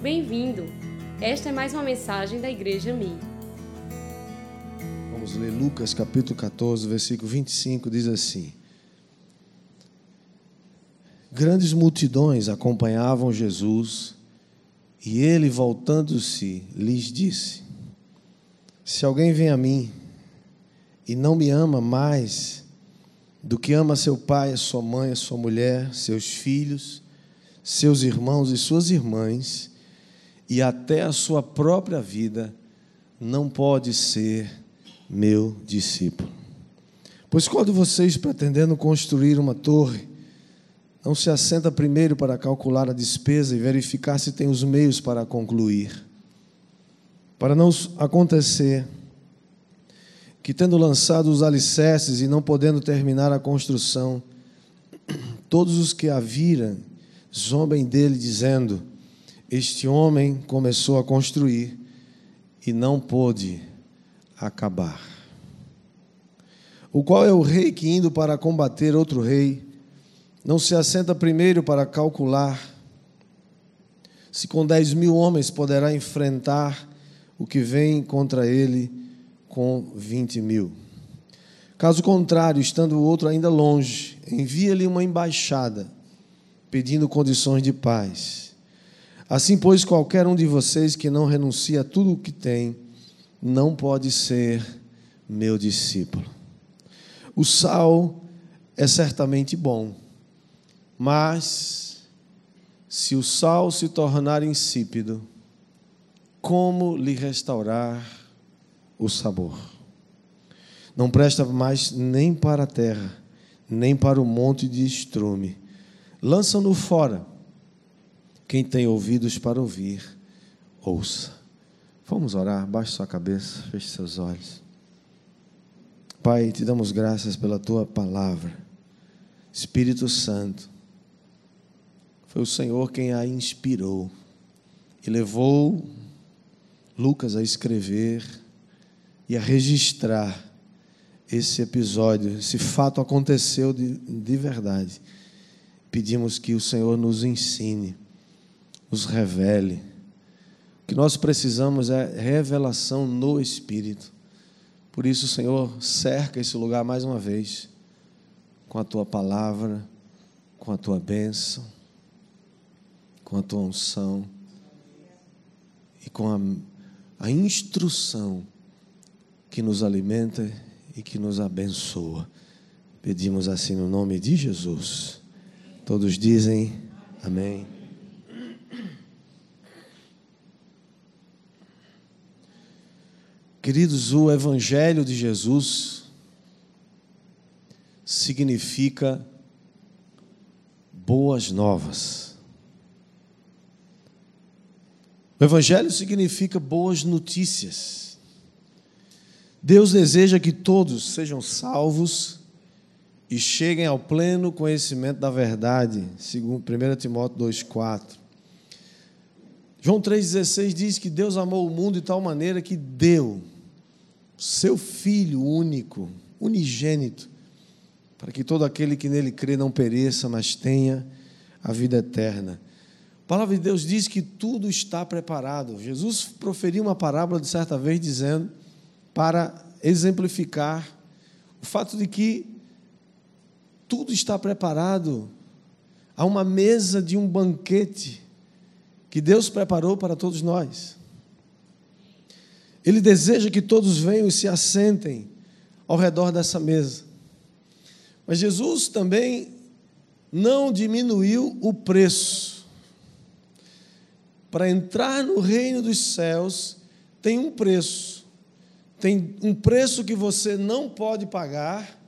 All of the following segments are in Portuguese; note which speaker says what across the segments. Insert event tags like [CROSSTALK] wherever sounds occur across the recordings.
Speaker 1: Bem-vindo! Esta é mais uma mensagem da Igreja Mi.
Speaker 2: Vamos ler Lucas capítulo 14, versículo 25, diz assim: Grandes multidões acompanhavam Jesus, e ele, voltando-se, lhes disse: Se alguém vem a mim e não me ama mais do que ama seu pai, sua mãe, sua mulher, seus filhos, seus irmãos e suas irmãs, e até a sua própria vida, não pode ser meu discípulo. Pois qual de vocês, pretendendo construir uma torre, não se assenta primeiro para calcular a despesa e verificar se tem os meios para concluir? Para não acontecer que, tendo lançado os alicerces e não podendo terminar a construção, [CLEARS THROAT] todos os que a viram zombem dele, dizendo: Este homem começou a construir e não pôde acabar. O qual é o rei que, indo para combater outro rei, não se assenta primeiro para calcular se com dez mil homens poderá enfrentar o que vem contra ele com vinte mil. Caso contrário, estando o outro ainda longe, envia-lhe uma embaixada, pedindo condições de paz. Assim, pois, qualquer um de vocês que não renuncia a tudo o que tem, não pode ser meu discípulo. O sal é certamente bom, mas se o sal se tornar insípido, como lhe restaurar o sabor. Não presta mais nem para a terra, nem para o monte de estrume. Lançam-no fora. Quem tem ouvidos para ouvir, ouça. Vamos orar, baixe sua cabeça, feche seus olhos. Pai, te damos graças pela tua palavra. Espírito Santo, foi o Senhor quem a inspirou e levou Lucas a escrever e a registrar esse episódio, esse fato aconteceu de, de verdade. Pedimos que o Senhor nos ensine, nos revele. O que nós precisamos é revelação no Espírito. Por isso, Senhor, cerca esse lugar mais uma vez com a tua palavra, com a tua bênção, com a tua unção e com a, a instrução que nos alimenta e que nos abençoa. Pedimos assim no nome de Jesus. Todos dizem amém. Queridos, o Evangelho de Jesus significa boas novas. O Evangelho significa boas notícias. Deus deseja que todos sejam salvos e cheguem ao pleno conhecimento da verdade, segundo 1 Timóteo 2,4. João 3,16 diz que Deus amou o mundo de tal maneira que deu seu Filho único, unigênito, para que todo aquele que nele crê não pereça, mas tenha a vida eterna. A palavra de Deus diz que tudo está preparado. Jesus proferiu uma parábola de certa vez dizendo para exemplificar o fato de que tudo está preparado. Há uma mesa de um banquete que Deus preparou para todos nós. Ele deseja que todos venham e se assentem ao redor dessa mesa. Mas Jesus também não diminuiu o preço. Para entrar no reino dos céus, tem um preço tem um preço que você não pode pagar,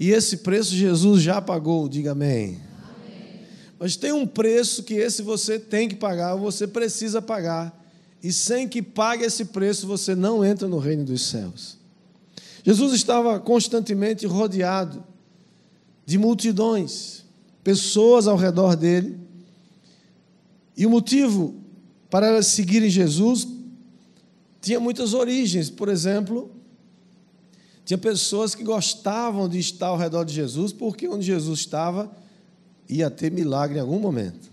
Speaker 2: e esse preço Jesus já pagou, diga amém. amém. Mas tem um preço que esse você tem que pagar, você precisa pagar, e sem que pague esse preço você não entra no reino dos céus. Jesus estava constantemente rodeado de multidões, pessoas ao redor dele, e o motivo para elas seguirem Jesus tinha muitas origens. Por exemplo, tinha pessoas que gostavam de estar ao redor de Jesus, porque onde Jesus estava ia ter milagre em algum momento.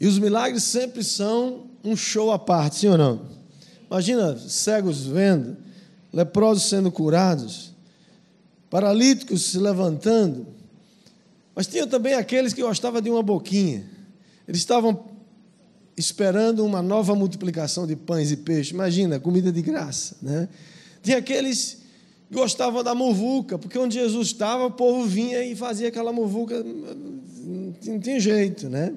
Speaker 2: E os milagres sempre são um show à parte, sim ou não? Imagina cegos vendo, leprosos sendo curados, paralíticos se levantando. Mas tinha também aqueles que gostavam de uma boquinha. Eles estavam esperando uma nova multiplicação de pães e peixes. Imagina, comida de graça. Né? Tinha aqueles que gostavam da muvuca, porque onde Jesus estava, o povo vinha e fazia aquela muvuca, não tinha jeito. Né?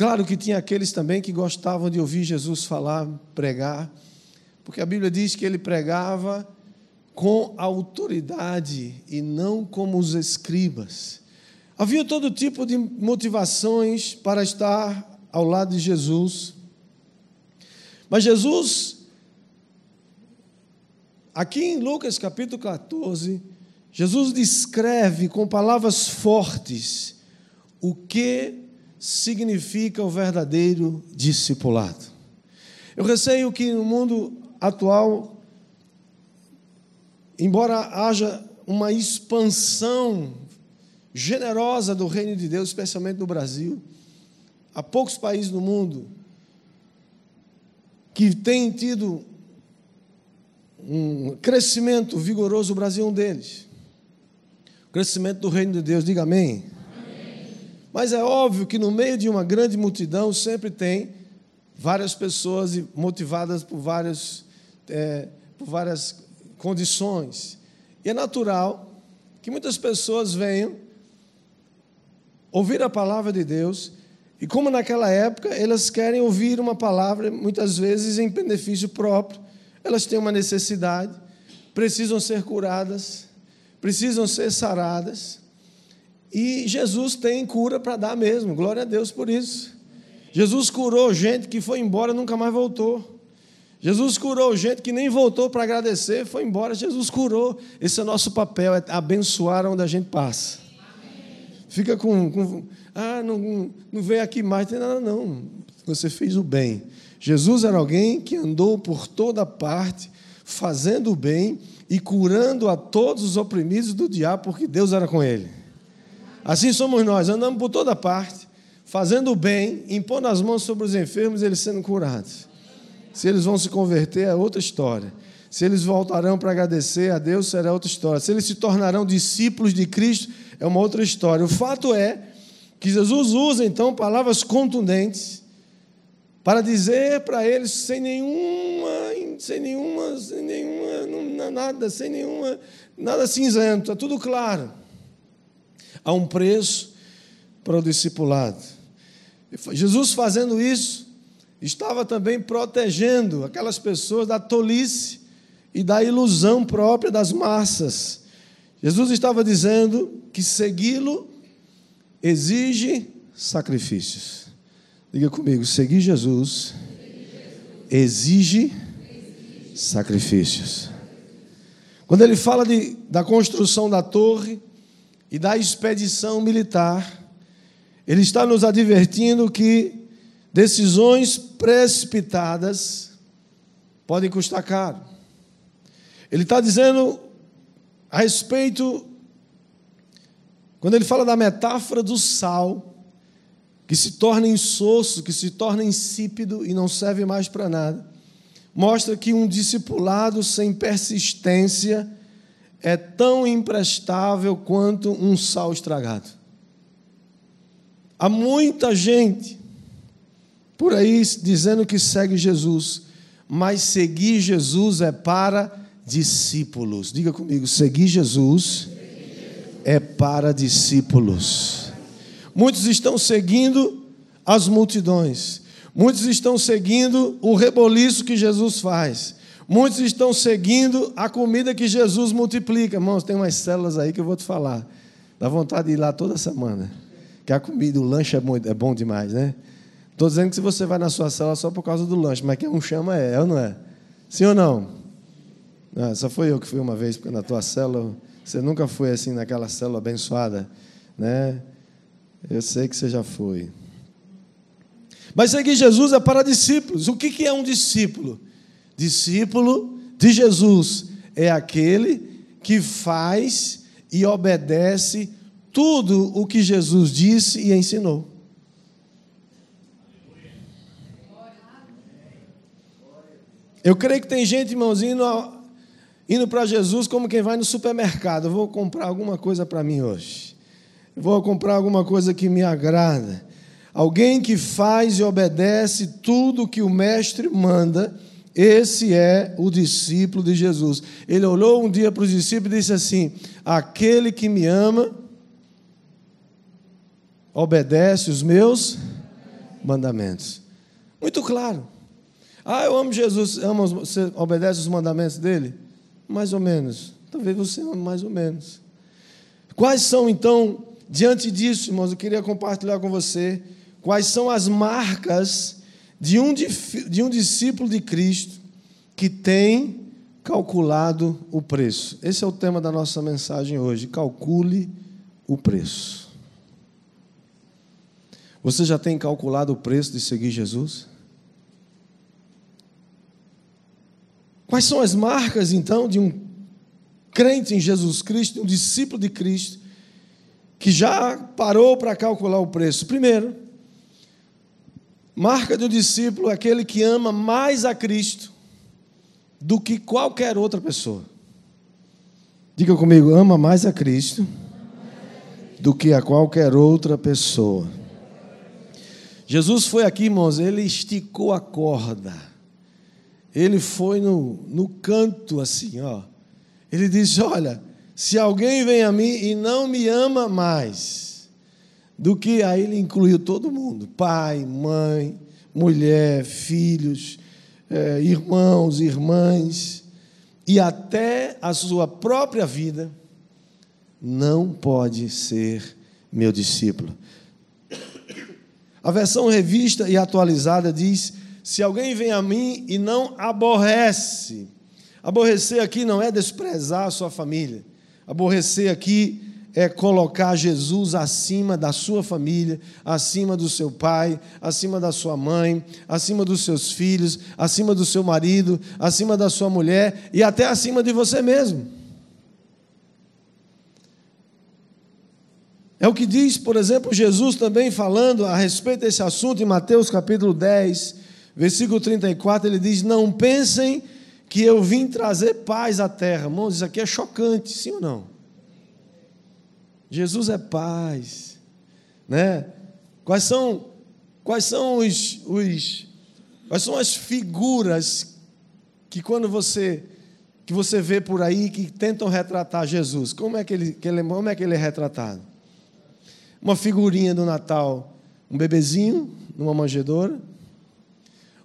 Speaker 2: Claro que tinha aqueles também que gostavam de ouvir Jesus falar, pregar, porque a Bíblia diz que ele pregava com autoridade e não como os escribas. Havia todo tipo de motivações para estar ao lado de Jesus. Mas Jesus, aqui em Lucas capítulo 14, Jesus descreve com palavras fortes o que significa o verdadeiro discipulado. Eu receio que no mundo atual, embora haja uma expansão generosa do reino de Deus, especialmente no Brasil, há poucos países no mundo que têm tido um crescimento vigoroso, o Brasil é um deles. O crescimento do reino de Deus, diga amém. Mas é óbvio que no meio de uma grande multidão sempre tem várias pessoas motivadas por, vários, é, por várias condições. E é natural que muitas pessoas venham ouvir a palavra de Deus e como naquela época elas querem ouvir uma palavra, muitas vezes em benefício próprio, elas têm uma necessidade, precisam ser curadas, precisam ser saradas. E Jesus tem cura para dar mesmo, glória a Deus por isso. Jesus curou gente que foi embora e nunca mais voltou. Jesus curou gente que nem voltou para agradecer, foi embora. Jesus curou. Esse é o nosso papel, é abençoar onde a gente passa. Fica com, com ah, não, não veio aqui mais, tem nada não. Você fez o bem. Jesus era alguém que andou por toda parte, fazendo o bem e curando a todos os oprimidos do diabo, porque Deus era com ele. Assim somos nós, andamos por toda parte, fazendo o bem, impondo as mãos sobre os enfermos eles sendo curados. Se eles vão se converter, é outra história. Se eles voltarão para agradecer a Deus, será outra história. Se eles se tornarão discípulos de Cristo, é uma outra história. O fato é que Jesus usa então palavras contundentes para dizer para eles sem nenhuma, sem nenhuma, sem nenhuma, nada, sem nenhuma, nada cinzento, é tudo claro. Há um preço para o discipulado. Jesus fazendo isso, estava também protegendo aquelas pessoas da tolice e da ilusão própria das massas. Jesus estava dizendo que segui-lo exige sacrifícios. Diga comigo, seguir Jesus exige sacrifícios. Quando ele fala de, da construção da torre e da expedição militar, ele está nos advertindo que decisões precipitadas podem custar caro. Ele está dizendo a respeito quando ele fala da metáfora do sal, que se torna insosso, que se torna insípido e não serve mais para nada, mostra que um discipulado sem persistência é tão imprestável quanto um sal estragado. Há muita gente por aí dizendo que segue Jesus, mas seguir Jesus é para discípulos. Diga comigo, seguir Jesus é para discípulos. Muitos estão seguindo as multidões, muitos estão seguindo o reboliço que Jesus faz, muitos estão seguindo a comida que Jesus multiplica. Irmãos, tem umas células aí que eu vou te falar, dá vontade de ir lá toda semana, que a comida, o lanche é bom, é bom demais, né? Estou dizendo que se você vai na sua célula só por causa do lanche, mas quem um chama é, é ou não é? Sim ou não? Ah, só foi eu que fui uma vez, porque na tua célula você nunca foi assim naquela célula abençoada, né? Eu sei que você já foi. Mas seguir Jesus é para discípulos. O que é um discípulo? Discípulo de Jesus é aquele que faz e obedece tudo o que Jesus disse e ensinou. Eu creio que tem gente, irmãozinho, indo, indo para Jesus como quem vai no supermercado. Eu vou comprar alguma coisa para mim hoje. Eu vou comprar alguma coisa que me agrada. Alguém que faz e obedece tudo o que o mestre manda esse é o discípulo de Jesus. Ele olhou um dia para os discípulos e disse assim: Aquele que me ama, obedece os meus mandamentos. Muito claro. Ah, eu amo Jesus, amo, você obedece os mandamentos dele? Mais ou menos. Talvez você ame mais ou menos. Quais são, então, diante disso, irmãos, eu queria compartilhar com você quais são as marcas de um, de um discípulo de Cristo que tem calculado o preço. Esse é o tema da nossa mensagem hoje. Calcule o preço. Você já tem calculado o preço de seguir Jesus? Quais são as marcas, então, de um crente em Jesus Cristo, um discípulo de Cristo, que já parou para calcular o preço? Primeiro, marca do discípulo é aquele que ama mais a Cristo do que qualquer outra pessoa. Diga comigo, ama mais a Cristo do que a qualquer outra pessoa. Jesus foi aqui, irmãos, ele esticou a corda. Ele foi no, no canto assim, ó. Ele disse: Olha, se alguém vem a mim e não me ama mais, do que aí ele incluiu todo mundo: pai, mãe, mulher, filhos, é, irmãos, irmãs, e até a sua própria vida, não pode ser meu discípulo. A versão revista e atualizada diz: Se alguém vem a mim e não aborrece, aborrecer aqui não é desprezar a sua família, aborrecer aqui é colocar Jesus acima da sua família, acima do seu pai, acima da sua mãe, acima dos seus filhos, acima do seu marido, acima da sua mulher e até acima de você mesmo. É o que diz, por exemplo, Jesus também falando a respeito desse assunto em Mateus capítulo 10, versículo 34, ele diz: Não pensem que eu vim trazer paz à terra. Irmãos, isso aqui é chocante, sim ou não? Jesus é paz, né? Quais são, quais são os, os quais são as figuras que quando você que você vê por aí que tentam retratar Jesus? Como é que ele, que ele como é que ele é retratado? uma figurinha do Natal, um bebezinho numa manjedoura,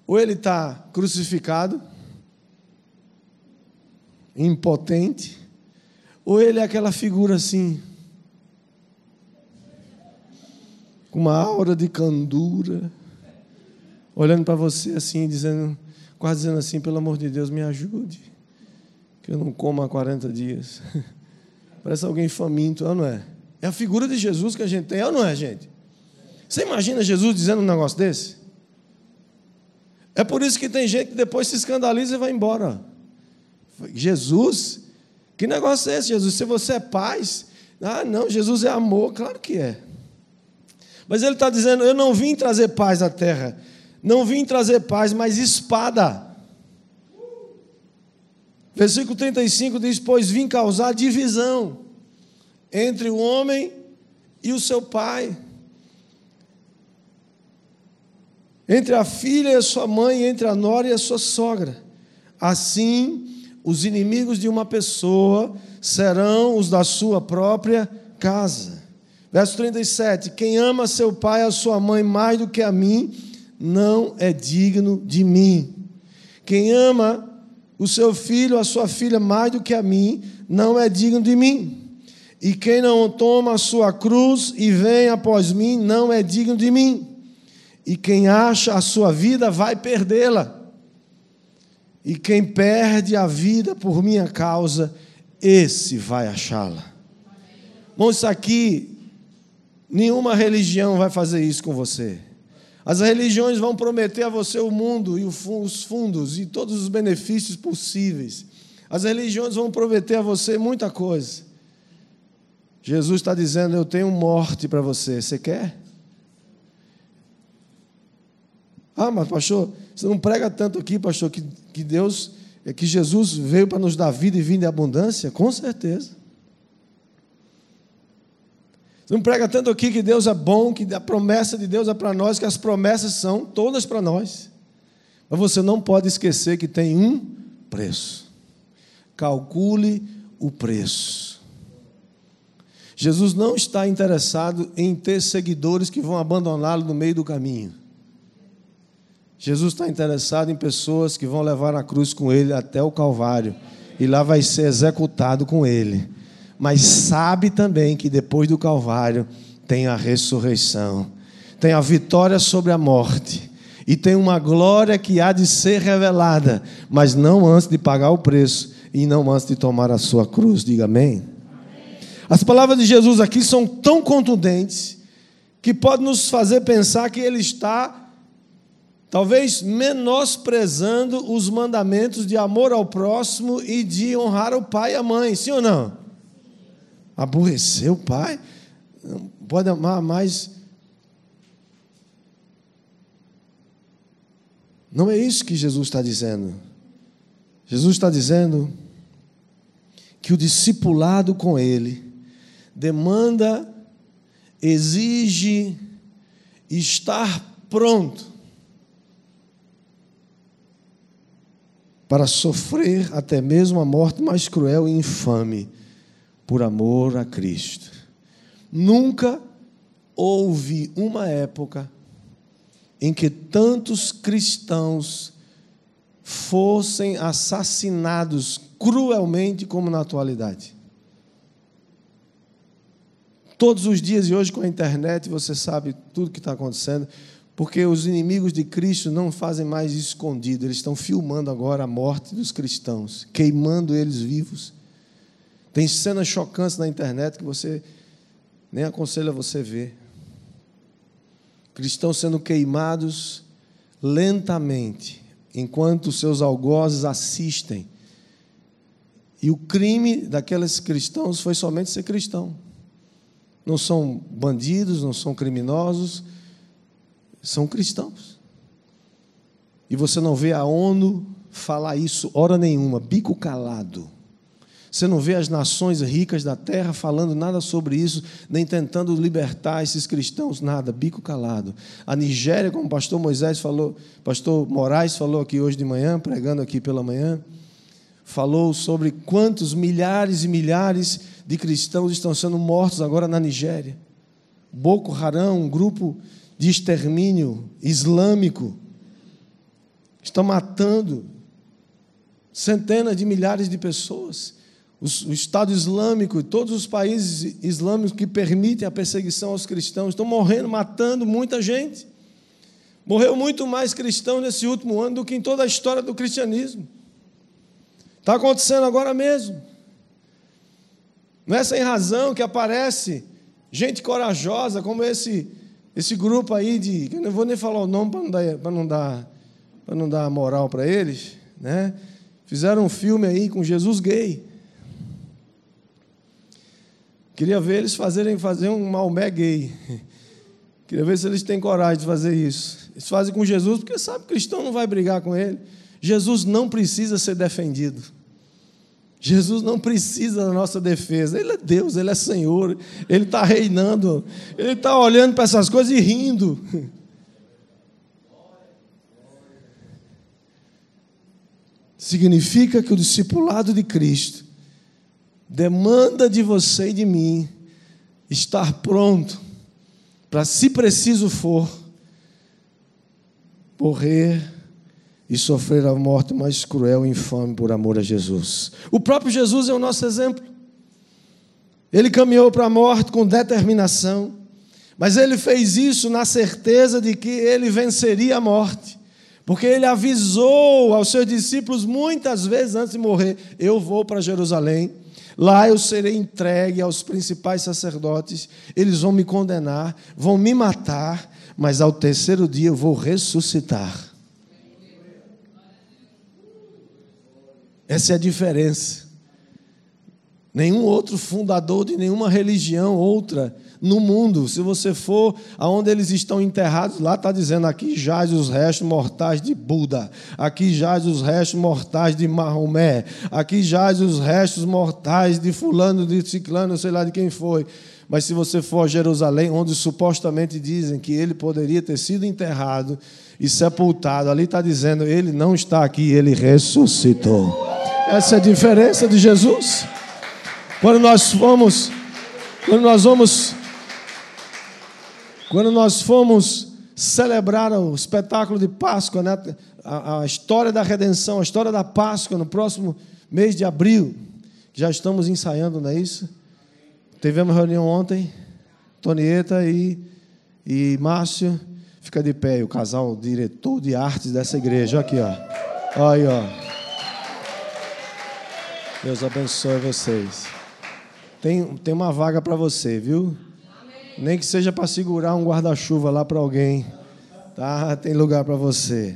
Speaker 2: ou ele está crucificado, impotente, ou ele é aquela figura assim, com uma aura de candura, olhando para você assim, dizendo, quase dizendo assim, pelo amor de Deus, me ajude, que eu não como há 40 dias. [LAUGHS] Parece alguém faminto, não é? É a figura de Jesus que a gente tem, é ou não é, gente? Você imagina Jesus dizendo um negócio desse? É por isso que tem gente que depois se escandaliza e vai embora. Jesus? Que negócio é esse, Jesus? Se você é paz, ah, não, Jesus é amor, claro que é. Mas ele está dizendo: Eu não vim trazer paz à terra, não vim trazer paz, mas espada. Versículo 35 diz: Pois vim causar divisão entre o homem e o seu pai, entre a filha e a sua mãe, entre a nora e a sua sogra. Assim, os inimigos de uma pessoa serão os da sua própria casa. Verso 37: Quem ama seu pai e a sua mãe mais do que a mim, não é digno de mim. Quem ama o seu filho, a sua filha mais do que a mim, não é digno de mim. E quem não toma a sua cruz e vem após mim, não é digno de mim. E quem acha a sua vida vai perdê-la. E quem perde a vida por minha causa, esse vai achá-la. Irmãos, isso aqui, nenhuma religião vai fazer isso com você. As religiões vão prometer a você o mundo e os fundos e todos os benefícios possíveis. As religiões vão prometer a você muita coisa. Jesus está dizendo: Eu tenho morte para você. Você quer? Ah, mas pastor, você não prega tanto aqui, pastor, que, que Deus, é que Jesus veio para nos dar vida e vida em abundância? Com certeza. Você não prega tanto aqui que Deus é bom, que a promessa de Deus é para nós, que as promessas são todas para nós. Mas você não pode esquecer que tem um preço. Calcule o preço. Jesus não está interessado em ter seguidores que vão abandoná-lo no meio do caminho. Jesus está interessado em pessoas que vão levar a cruz com ele até o Calvário. E lá vai ser executado com ele mas sabe também que depois do Calvário tem a ressurreição, tem a vitória sobre a morte e tem uma glória que há de ser revelada, mas não antes de pagar o preço e não antes de tomar a sua cruz. Diga amém. As palavras de Jesus aqui são tão contundentes que pode nos fazer pensar que ele está talvez menosprezando os mandamentos de amor ao próximo e de honrar o pai e a mãe, sim ou não? Aborrecer o pai, não pode amar mais. Não é isso que Jesus está dizendo. Jesus está dizendo que o discipulado com Ele demanda, exige estar pronto para sofrer até mesmo a morte mais cruel e infame por amor a Cristo. Nunca houve uma época em que tantos cristãos fossem assassinados cruelmente como na atualidade. Todos os dias e hoje com a internet você sabe tudo que está acontecendo, porque os inimigos de Cristo não fazem mais escondido, eles estão filmando agora a morte dos cristãos, queimando eles vivos. Tem cenas chocantes na internet que você nem aconselha você ver. Cristãos sendo queimados lentamente, enquanto seus algozes assistem. E o crime daqueles cristãos foi somente ser cristão. Não são bandidos, não são criminosos, são cristãos. E você não vê a ONU falar isso hora nenhuma, bico calado. Você não vê as nações ricas da terra falando nada sobre isso, nem tentando libertar esses cristãos, nada, bico calado. A Nigéria, como o pastor Moisés falou, pastor Moraes falou aqui hoje de manhã, pregando aqui pela manhã, falou sobre quantos milhares e milhares de cristãos estão sendo mortos agora na Nigéria. Boko Haram, um grupo de extermínio islâmico, está matando centenas de milhares de pessoas o Estado Islâmico e todos os países islâmicos que permitem a perseguição aos cristãos estão morrendo, matando muita gente. Morreu muito mais cristão nesse último ano do que em toda a história do cristianismo. Está acontecendo agora mesmo. Não é sem razão que aparece gente corajosa como esse esse grupo aí de, eu não vou nem falar o nome para não dar para não dar para não dar moral para eles, né? Fizeram um filme aí com Jesus gay. Queria ver eles fazerem fazer um Maomé gay. Queria ver se eles têm coragem de fazer isso. Eles fazem com Jesus porque sabe que o cristão não vai brigar com ele. Jesus não precisa ser defendido. Jesus não precisa da nossa defesa. Ele é Deus, Ele é Senhor, Ele está reinando, Ele está olhando para essas coisas e rindo. Significa que o discipulado de Cristo demanda de você e de mim estar pronto para, se preciso for, morrer e sofrer a morte mais cruel e infame por amor a Jesus. O próprio Jesus é o nosso exemplo. Ele caminhou para a morte com determinação, mas ele fez isso na certeza de que ele venceria a morte. Porque ele avisou aos seus discípulos muitas vezes antes de morrer: Eu vou para Jerusalém, Lá eu serei entregue aos principais sacerdotes, eles vão me condenar, vão me matar, mas ao terceiro dia eu vou ressuscitar. Essa é a diferença. Nenhum outro fundador de nenhuma religião outra no mundo. Se você for aonde eles estão enterrados, lá está dizendo: aqui jaz os restos mortais de Buda, aqui jaz os restos mortais de Maomé, aqui jaz os restos mortais de Fulano, de Ciclano, sei lá de quem foi. Mas se você for a Jerusalém, onde supostamente dizem que ele poderia ter sido enterrado e sepultado, ali está dizendo: ele não está aqui, ele ressuscitou. Essa é a diferença de Jesus. Quando nós fomos, quando nós vamos, quando nós fomos celebrar o espetáculo de Páscoa, né? a, a história da redenção, a história da Páscoa no próximo mês de abril, já estamos ensaiando, não é isso? Tivemos reunião ontem, Tonieta e, e Márcio, fica de pé, o casal diretor de artes dessa igreja, aqui ó, olha aí ó. Deus abençoe vocês. Tem, tem uma vaga para você, viu? Nem que seja para segurar um guarda-chuva lá para alguém. Tá? Tem lugar para você.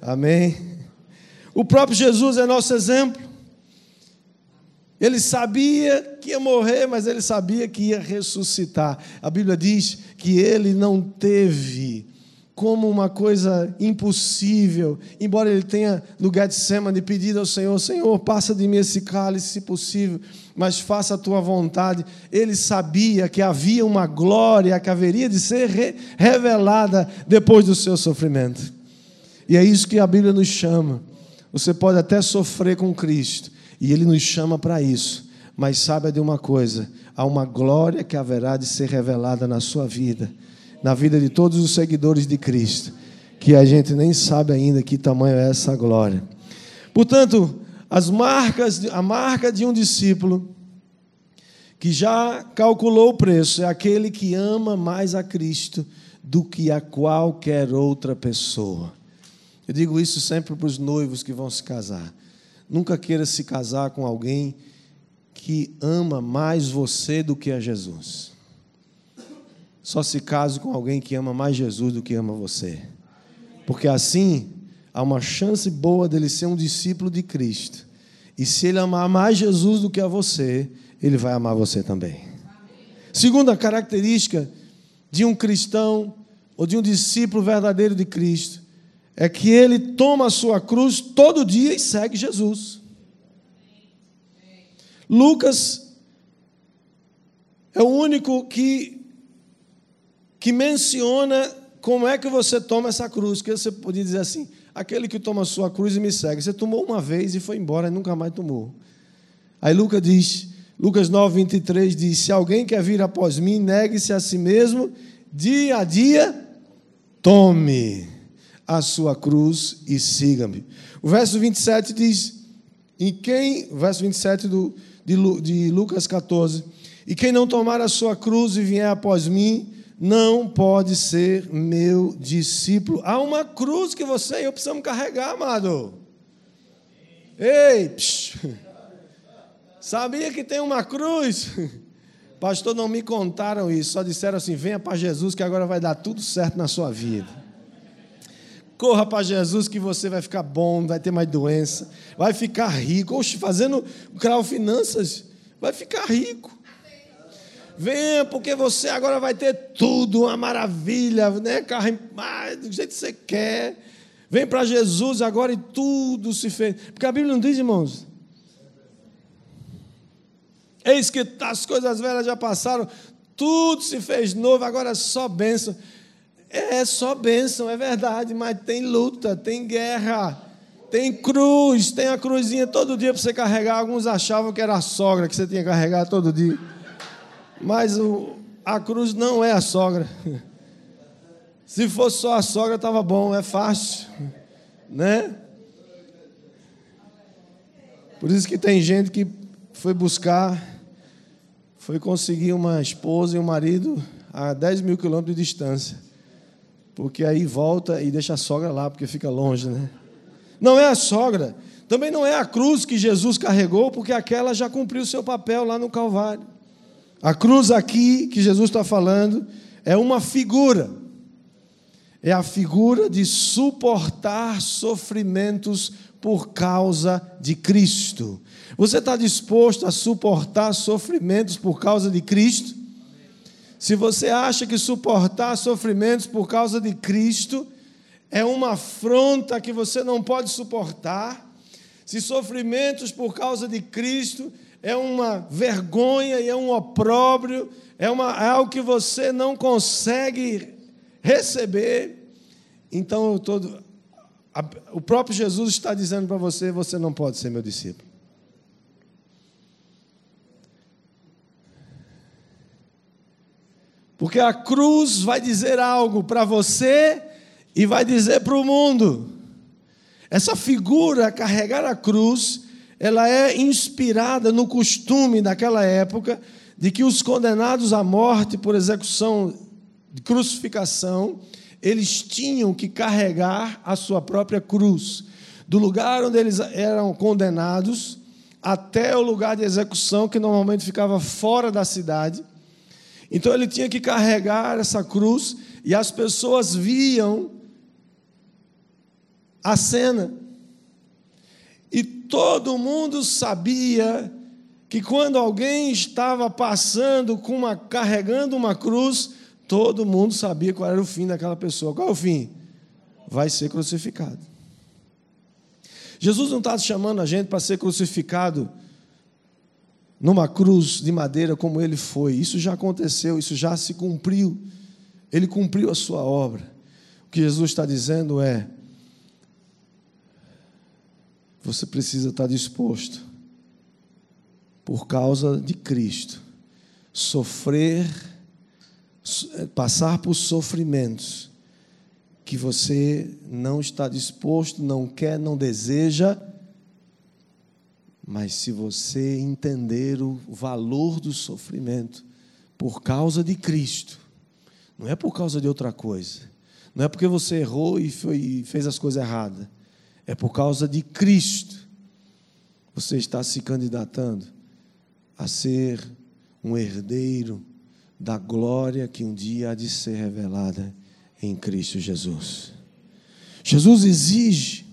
Speaker 2: Amém? O próprio Jesus é nosso exemplo. Ele sabia que ia morrer, mas ele sabia que ia ressuscitar. A Bíblia diz que ele não teve como uma coisa impossível, embora ele tenha no Getsemane pedido ao Senhor, Senhor, passa de mim esse cálice, se possível, mas faça a tua vontade. Ele sabia que havia uma glória que haveria de ser re revelada depois do seu sofrimento. E é isso que a Bíblia nos chama. Você pode até sofrer com Cristo, e Ele nos chama para isso. Mas saiba de uma coisa: há uma glória que haverá de ser revelada na sua vida na vida de todos os seguidores de Cristo, que a gente nem sabe ainda que tamanho é essa glória. Portanto, as marcas, a marca de um discípulo que já calculou o preço é aquele que ama mais a Cristo do que a qualquer outra pessoa. Eu digo isso sempre para os noivos que vão se casar. Nunca queira se casar com alguém que ama mais você do que a Jesus. Só se case com alguém que ama mais Jesus do que ama você. Porque assim há uma chance boa dele ser um discípulo de Cristo. E se ele amar mais Jesus do que a você, ele vai amar você também. Segunda característica de um cristão ou de um discípulo verdadeiro de Cristo é que ele toma a sua cruz todo dia e segue Jesus. Lucas é o único que que menciona como é que você toma essa cruz. Que você podia dizer assim: aquele que toma a sua cruz e me segue. Você tomou uma vez e foi embora e nunca mais tomou. Aí Lucas diz, Lucas 9, 23 diz: Se alguém quer vir após mim, negue-se a si mesmo, dia a dia, tome a sua cruz e siga-me. O verso 27 diz: em quem, verso 27 do, de, de Lucas 14: E quem não tomar a sua cruz e vier após mim, não pode ser meu discípulo. Há uma cruz que você e eu precisamos carregar, amado. Ei, psh, sabia que tem uma cruz? Pastor, não me contaram isso, só disseram assim: venha para Jesus que agora vai dar tudo certo na sua vida. Corra para Jesus que você vai ficar bom, vai ter mais doença, vai ficar rico. Oxe, fazendo crowd finanças, vai ficar rico. Venha, porque você agora vai ter tudo, uma maravilha, né? Carro do jeito que você quer. Vem para Jesus agora e tudo se fez. Porque a Bíblia não diz, irmãos. Eis que as coisas velhas já passaram, tudo se fez novo, agora é só bênção. É só bênção, é verdade, mas tem luta, tem guerra, tem cruz, tem a cruzinha todo dia para você carregar. Alguns achavam que era a sogra que você tinha que carregar todo dia. Mas o, a cruz não é a sogra. Se fosse só a sogra, estava bom, é fácil, né? Por isso que tem gente que foi buscar, foi conseguir uma esposa e um marido a 10 mil quilômetros de distância. Porque aí volta e deixa a sogra lá, porque fica longe, né? Não é a sogra, também não é a cruz que Jesus carregou, porque aquela já cumpriu o seu papel lá no Calvário. A cruz aqui que Jesus está falando é uma figura. É a figura de suportar sofrimentos por causa de Cristo. Você está disposto a suportar sofrimentos por causa de Cristo? Se você acha que suportar sofrimentos por causa de Cristo é uma afronta que você não pode suportar, se sofrimentos por causa de Cristo é uma vergonha e é um opróbrio, é, uma, é algo que você não consegue receber, então todo, a, o próprio Jesus está dizendo para você: você não pode ser meu discípulo. Porque a cruz vai dizer algo para você e vai dizer para o mundo. Essa figura, carregar a cruz, ela é inspirada no costume daquela época de que os condenados à morte por execução de crucificação, eles tinham que carregar a sua própria cruz. Do lugar onde eles eram condenados até o lugar de execução, que normalmente ficava fora da cidade. Então ele tinha que carregar essa cruz e as pessoas viam a cena. E todo mundo sabia que quando alguém estava passando com uma carregando uma cruz, todo mundo sabia qual era o fim daquela pessoa. Qual é o fim? Vai ser crucificado. Jesus não está chamando a gente para ser crucificado numa cruz de madeira como ele foi. Isso já aconteceu, isso já se cumpriu. Ele cumpriu a sua obra. O que Jesus está dizendo é: você precisa estar disposto, por causa de Cristo, sofrer, passar por sofrimentos que você não está disposto, não quer, não deseja mas se você entender o valor do sofrimento por causa de Cristo, não é por causa de outra coisa, não é porque você errou e, foi, e fez as coisas erradas, é por causa de Cristo. Você está se candidatando a ser um herdeiro da glória que um dia há de ser revelada em Cristo Jesus. Jesus exige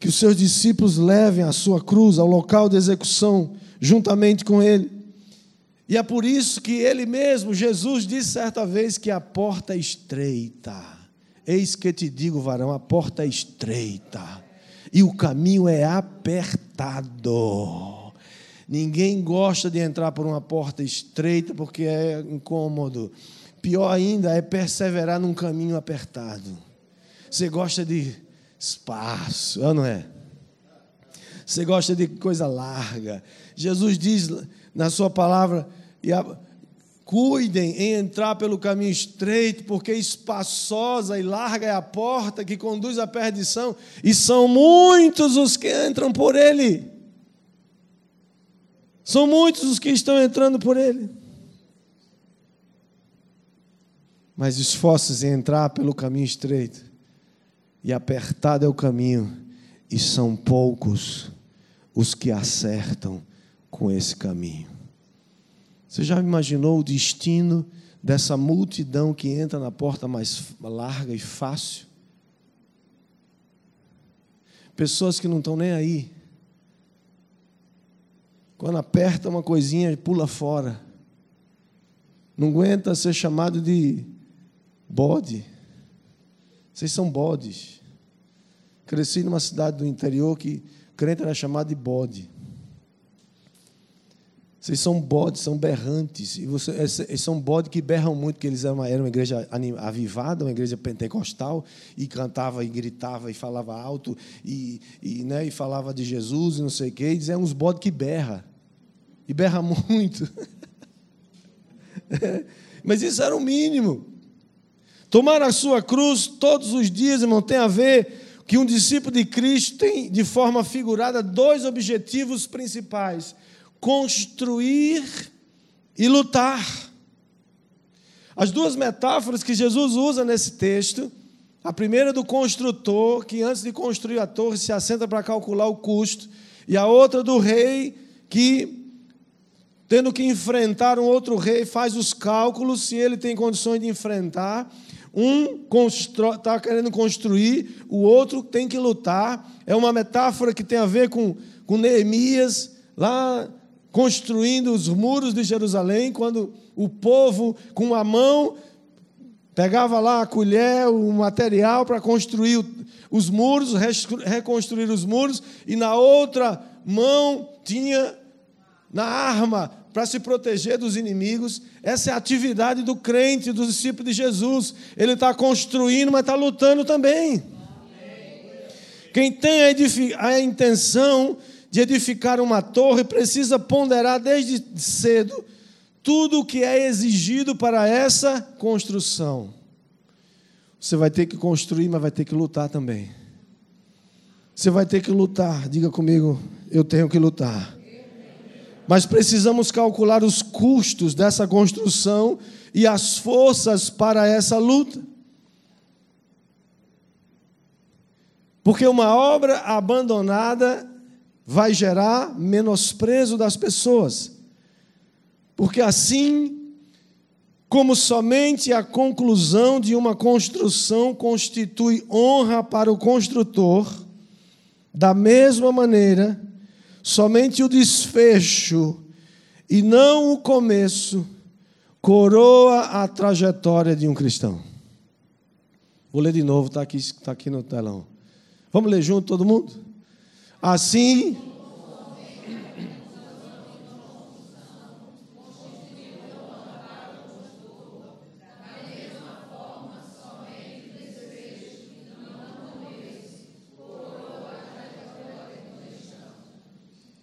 Speaker 2: que os seus discípulos levem a sua cruz ao local de execução juntamente com ele. E é por isso que ele mesmo, Jesus, disse certa vez que a porta é estreita. Eis que te digo, varão, a porta é estreita e o caminho é apertado. Ninguém gosta de entrar por uma porta estreita porque é incômodo. Pior ainda é perseverar num caminho apertado. Você gosta de espaço, é não é? Você gosta de coisa larga. Jesus diz na sua palavra: cuidem em entrar pelo caminho estreito, porque espaçosa e larga é a porta que conduz à perdição, e são muitos os que entram por ele. São muitos os que estão entrando por ele. Mas esforce-se em entrar pelo caminho estreito e apertado é o caminho, e são poucos os que acertam com esse caminho. Você já imaginou o destino dessa multidão que entra na porta mais larga e fácil? Pessoas que não estão nem aí. Quando aperta uma coisinha, pula fora. Não aguenta ser chamado de bode. Vocês são bodes. Cresci numa cidade do interior que crente era chamado de bode. Vocês são bodes, são berrantes. E vocês, são bodes que berram muito, porque eles eram uma, igreja avivada, uma igreja pentecostal, e cantava e gritava e falava alto, e, e, né, e falava de Jesus e não sei o quê. Eles eram uns bodes que berra. E berra [LAUGHS] muito. Mas isso era o mínimo. Tomar a sua cruz todos os dias, irmão, tem a ver que um discípulo de Cristo tem, de forma figurada, dois objetivos principais: construir e lutar. As duas metáforas que Jesus usa nesse texto, a primeira do construtor, que antes de construir a torre se assenta para calcular o custo, e a outra do rei, que, tendo que enfrentar um outro rei, faz os cálculos se ele tem condições de enfrentar um está querendo construir, o outro tem que lutar. É uma metáfora que tem a ver com, com Neemias, lá construindo os muros de Jerusalém, quando o povo, com a mão, pegava lá a colher, o material para construir os muros, reconstruir os muros, e na outra mão tinha na arma para se proteger dos inimigos. Essa é a atividade do crente, do discípulo de Jesus. Ele está construindo, mas está lutando também. Quem tem a, a intenção de edificar uma torre precisa ponderar desde cedo tudo o que é exigido para essa construção. Você vai ter que construir, mas vai ter que lutar também. Você vai ter que lutar. Diga comigo, eu tenho que lutar. Mas precisamos calcular os custos dessa construção e as forças para essa luta. Porque uma obra abandonada vai gerar menosprezo das pessoas. Porque assim, como somente a conclusão de uma construção constitui honra para o construtor, da mesma maneira, somente o desfecho e não o começo coroa a trajetória de um cristão. Vou ler de novo, está aqui, tá aqui no telão. Vamos ler junto todo mundo? Assim.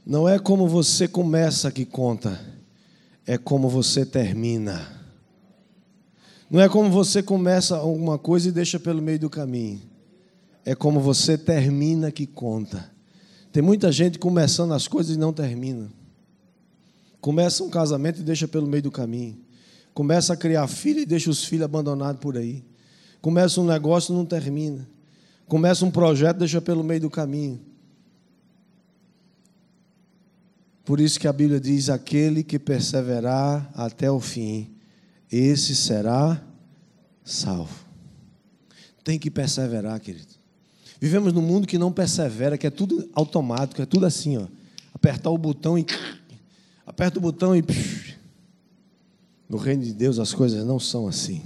Speaker 2: Não é como você começa que conta, é como você termina. Não é como você começa alguma coisa e deixa pelo meio do caminho é como você termina que conta. Tem muita gente começando as coisas e não termina. Começa um casamento e deixa pelo meio do caminho. Começa a criar filho e deixa os filhos abandonados por aí. Começa um negócio e não termina. Começa um projeto e deixa pelo meio do caminho. Por isso que a Bíblia diz: aquele que perseverar até o fim, esse será salvo. Tem que perseverar, querido. Vivemos num mundo que não persevera, que é tudo automático, é tudo assim, ó. Apertar o botão e aperta o botão e no reino de Deus as coisas não são assim.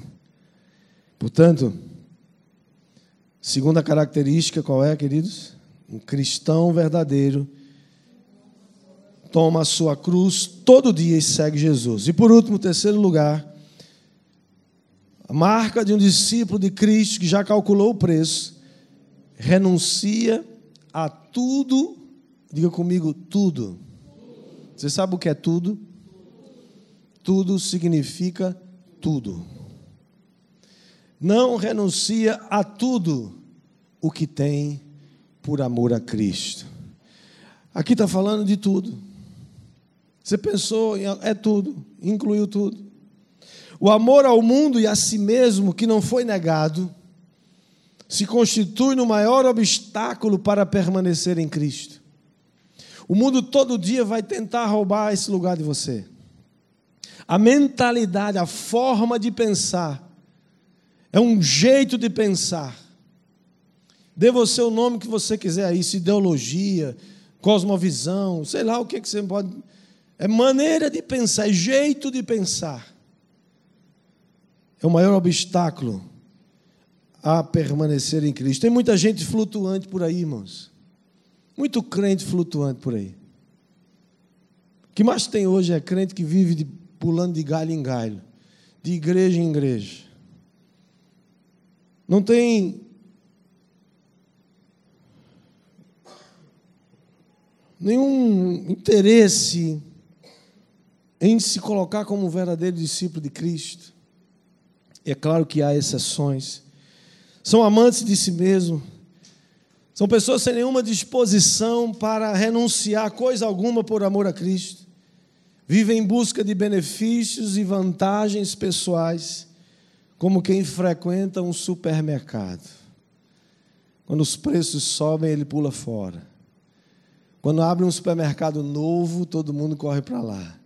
Speaker 2: Portanto, segunda característica qual é, queridos? Um cristão verdadeiro toma a sua cruz todo dia e segue Jesus. E por último, terceiro lugar, a marca de um discípulo de Cristo que já calculou o preço renuncia a tudo, diga comigo, tudo. Você sabe o que é tudo? Tudo significa tudo. Não renuncia a tudo o que tem por amor a Cristo. Aqui está falando de tudo. Você pensou, é tudo, incluiu tudo. O amor ao mundo e a si mesmo que não foi negado se constitui no maior obstáculo para permanecer em Cristo. O mundo todo dia vai tentar roubar esse lugar de você. A mentalidade, a forma de pensar, é um jeito de pensar. Dê você o nome que você quiser aí, se ideologia, cosmovisão, sei lá o que, que você pode. É maneira de pensar, é jeito de pensar. É o maior obstáculo a permanecer em Cristo. Tem muita gente flutuante por aí, irmãos. Muito crente flutuante por aí. O que mais tem hoje é crente que vive de, pulando de galho em galho, de igreja em igreja. Não tem nenhum interesse em se colocar como um verdadeiro discípulo de Cristo. é claro que há exceções são amantes de si mesmo, são pessoas sem nenhuma disposição para renunciar coisa alguma por amor a Cristo, vivem em busca de benefícios e vantagens pessoais, como quem frequenta um supermercado. Quando os preços sobem, ele pula fora. Quando abre um supermercado novo, todo mundo corre para lá.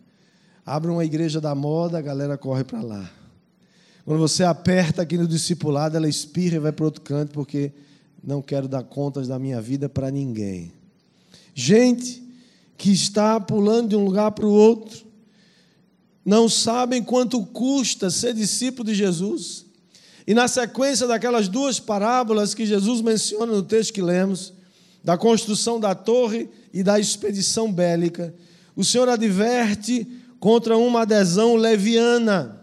Speaker 2: Abre uma igreja da moda, a galera corre para lá. Quando você aperta aqui no discipulado, ela espirra e vai para outro canto, porque não quero dar contas da minha vida para ninguém. Gente que está pulando de um lugar para o outro. Não sabem quanto custa ser discípulo de Jesus. E na sequência daquelas duas parábolas que Jesus menciona no texto que lemos, da construção da torre e da expedição bélica, o Senhor adverte contra uma adesão leviana.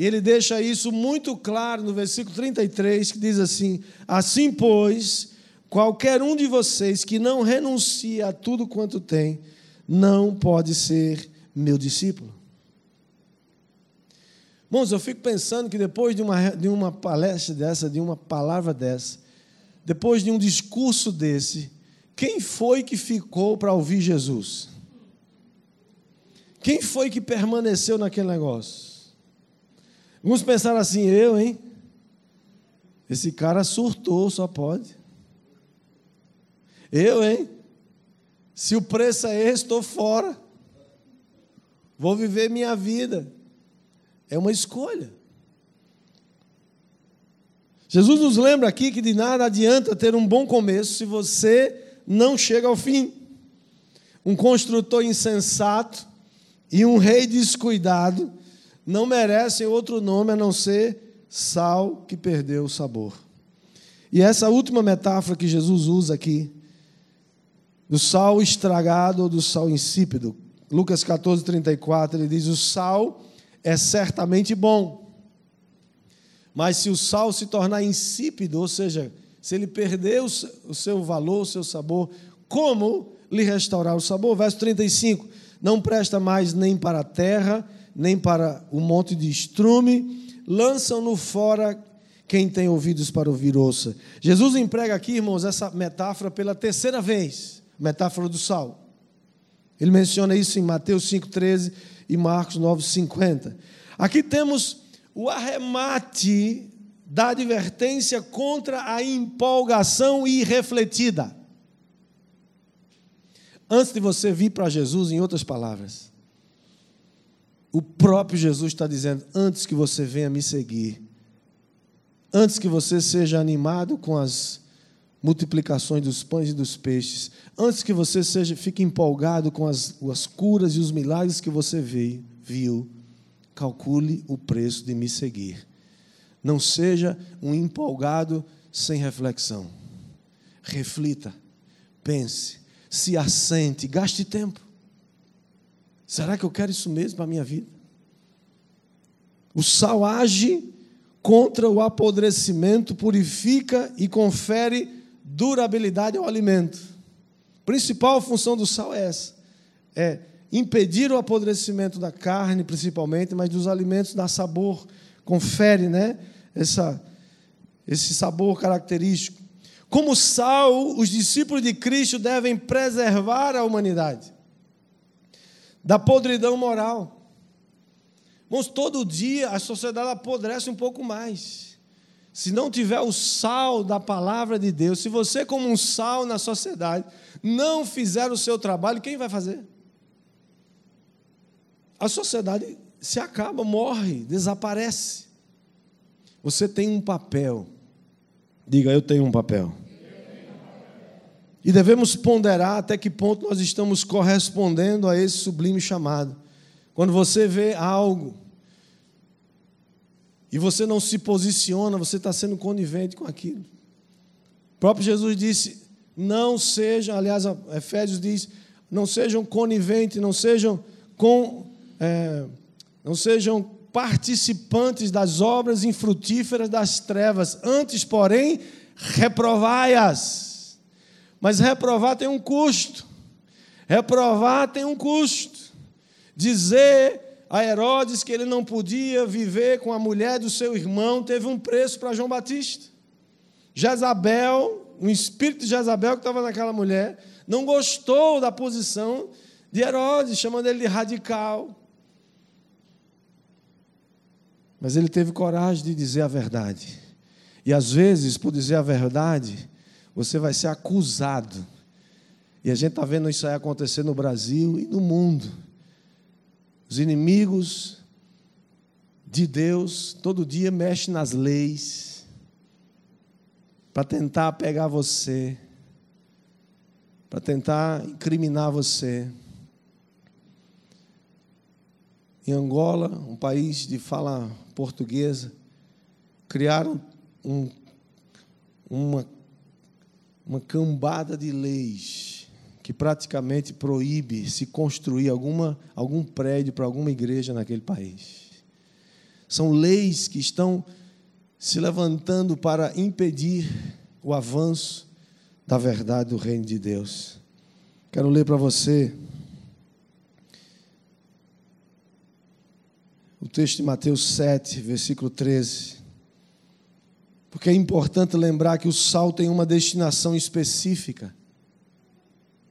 Speaker 2: E ele deixa isso muito claro no versículo 33, que diz assim: Assim, pois, qualquer um de vocês que não renuncia a tudo quanto tem, não pode ser meu discípulo. Irmãos, eu fico pensando que depois de uma, de uma palestra dessa, de uma palavra dessa, depois de um discurso desse, quem foi que ficou para ouvir Jesus? Quem foi que permaneceu naquele negócio? Alguns pensaram assim, eu, hein? Esse cara surtou, só pode. Eu, hein? Se o preço é esse, estou fora. Vou viver minha vida. É uma escolha. Jesus nos lembra aqui que de nada adianta ter um bom começo se você não chega ao fim. Um construtor insensato e um rei descuidado não merecem outro nome a não ser sal que perdeu o sabor. E essa última metáfora que Jesus usa aqui, do sal estragado ou do sal insípido, Lucas 14, 34, ele diz: O sal é certamente bom. Mas se o sal se tornar insípido, ou seja, se ele perder o seu valor, o seu sabor, como lhe restaurar o sabor? Verso 35: Não presta mais nem para a terra, nem para o monte de estrume, lançam-no fora quem tem ouvidos para ouvir ouça. Jesus emprega aqui, irmãos, essa metáfora pela terceira vez, metáfora do sal. Ele menciona isso em Mateus 5,13 e Marcos 9,50. Aqui temos o arremate da advertência contra a empolgação irrefletida. Antes de você vir para Jesus, em outras palavras, o próprio Jesus está dizendo: antes que você venha me seguir, antes que você seja animado com as multiplicações dos pães e dos peixes, antes que você seja fique empolgado com as, as curas e os milagres que você veio, viu, calcule o preço de me seguir. Não seja um empolgado sem reflexão. Reflita, pense, se assente, gaste tempo. Será que eu quero isso mesmo para a minha vida? O sal age contra o apodrecimento, purifica e confere durabilidade ao alimento. A principal função do sal é essa: é impedir o apodrecimento da carne, principalmente, mas dos alimentos dá sabor, confere, né? Essa, esse sabor característico. Como sal, os discípulos de Cristo devem preservar a humanidade da podridão moral. Irmãos, todo dia a sociedade apodrece um pouco mais se não tiver o sal da palavra de Deus, se você, como um sal na sociedade, não fizer o seu trabalho, quem vai fazer? A sociedade se acaba, morre, desaparece. Você tem um papel. Diga, eu tenho um papel. E devemos ponderar até que ponto nós estamos correspondendo a esse sublime chamado. Quando você vê algo e você não se posiciona, você está sendo conivente com aquilo. O próprio Jesus disse: não sejam, aliás, Efésios diz: não sejam coniventes, não sejam com, é, não sejam participantes das obras infrutíferas das trevas, antes, porém, reprovai-as. Mas reprovar tem um custo. Reprovar tem um custo. Dizer a Herodes que ele não podia viver com a mulher do seu irmão, teve um preço para João Batista. Jezabel, o espírito de Jezabel que estava naquela mulher, não gostou da posição de Herodes, chamando ele de radical. Mas ele teve coragem de dizer a verdade. E às vezes, por dizer a verdade, você vai ser acusado. E a gente está vendo isso aí acontecer no Brasil e no mundo. Os inimigos de Deus todo dia mexem nas leis para tentar pegar você. para tentar incriminar você. Em Angola, um país de fala portuguesa, criaram um, uma, uma cambada de leis que praticamente proíbe se construir alguma, algum prédio para alguma igreja naquele país. São leis que estão se levantando para impedir o avanço da verdade do reino de Deus. Quero ler para você o texto de Mateus 7, versículo 13. Porque é importante lembrar que o sal tem uma destinação específica.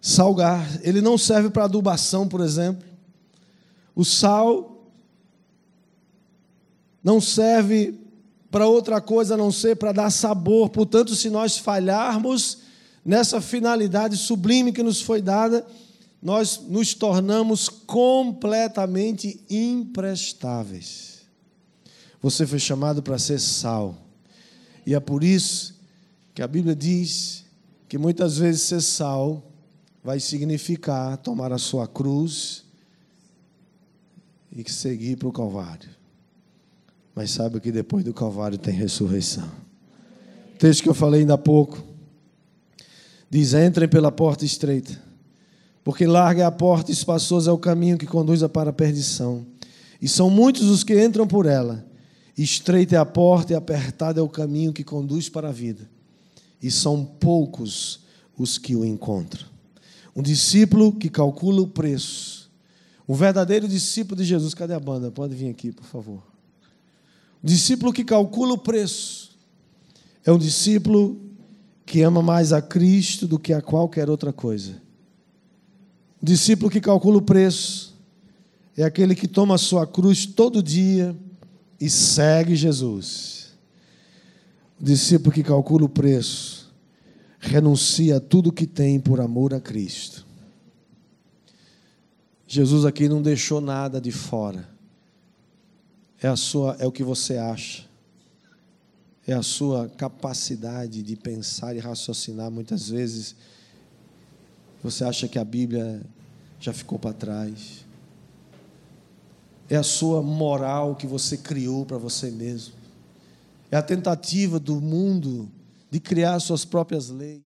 Speaker 2: Salgar, ele não serve para adubação, por exemplo. O sal não serve para outra coisa a não ser para dar sabor. Portanto, se nós falharmos nessa finalidade sublime que nos foi dada, nós nos tornamos completamente imprestáveis. Você foi chamado para ser sal. E é por isso que a Bíblia diz que muitas vezes ser sal vai significar tomar a sua cruz e seguir para o Calvário. Mas saiba que depois do Calvário tem ressurreição. O texto que eu falei ainda há pouco diz: entrem pela porta estreita porque larga é a porta, espaçoso é o caminho que conduz para a perdição. E são muitos os que entram por ela. Estreita é a porta e apertado é o caminho que conduz para a vida. E são poucos os que o encontram. Um discípulo que calcula o preço. Um verdadeiro discípulo de Jesus. Cadê a banda? Pode vir aqui, por favor. Um discípulo que calcula o preço. É um discípulo que ama mais a Cristo do que a qualquer outra coisa o discípulo que calcula o preço é aquele que toma a sua cruz todo dia e segue Jesus. O discípulo que calcula o preço renuncia a tudo que tem por amor a Cristo. Jesus aqui não deixou nada de fora. É a sua, é o que você acha. É a sua capacidade de pensar e raciocinar muitas vezes você acha que a Bíblia já ficou para trás? É a sua moral que você criou para você mesmo. É a tentativa do mundo de criar suas próprias leis.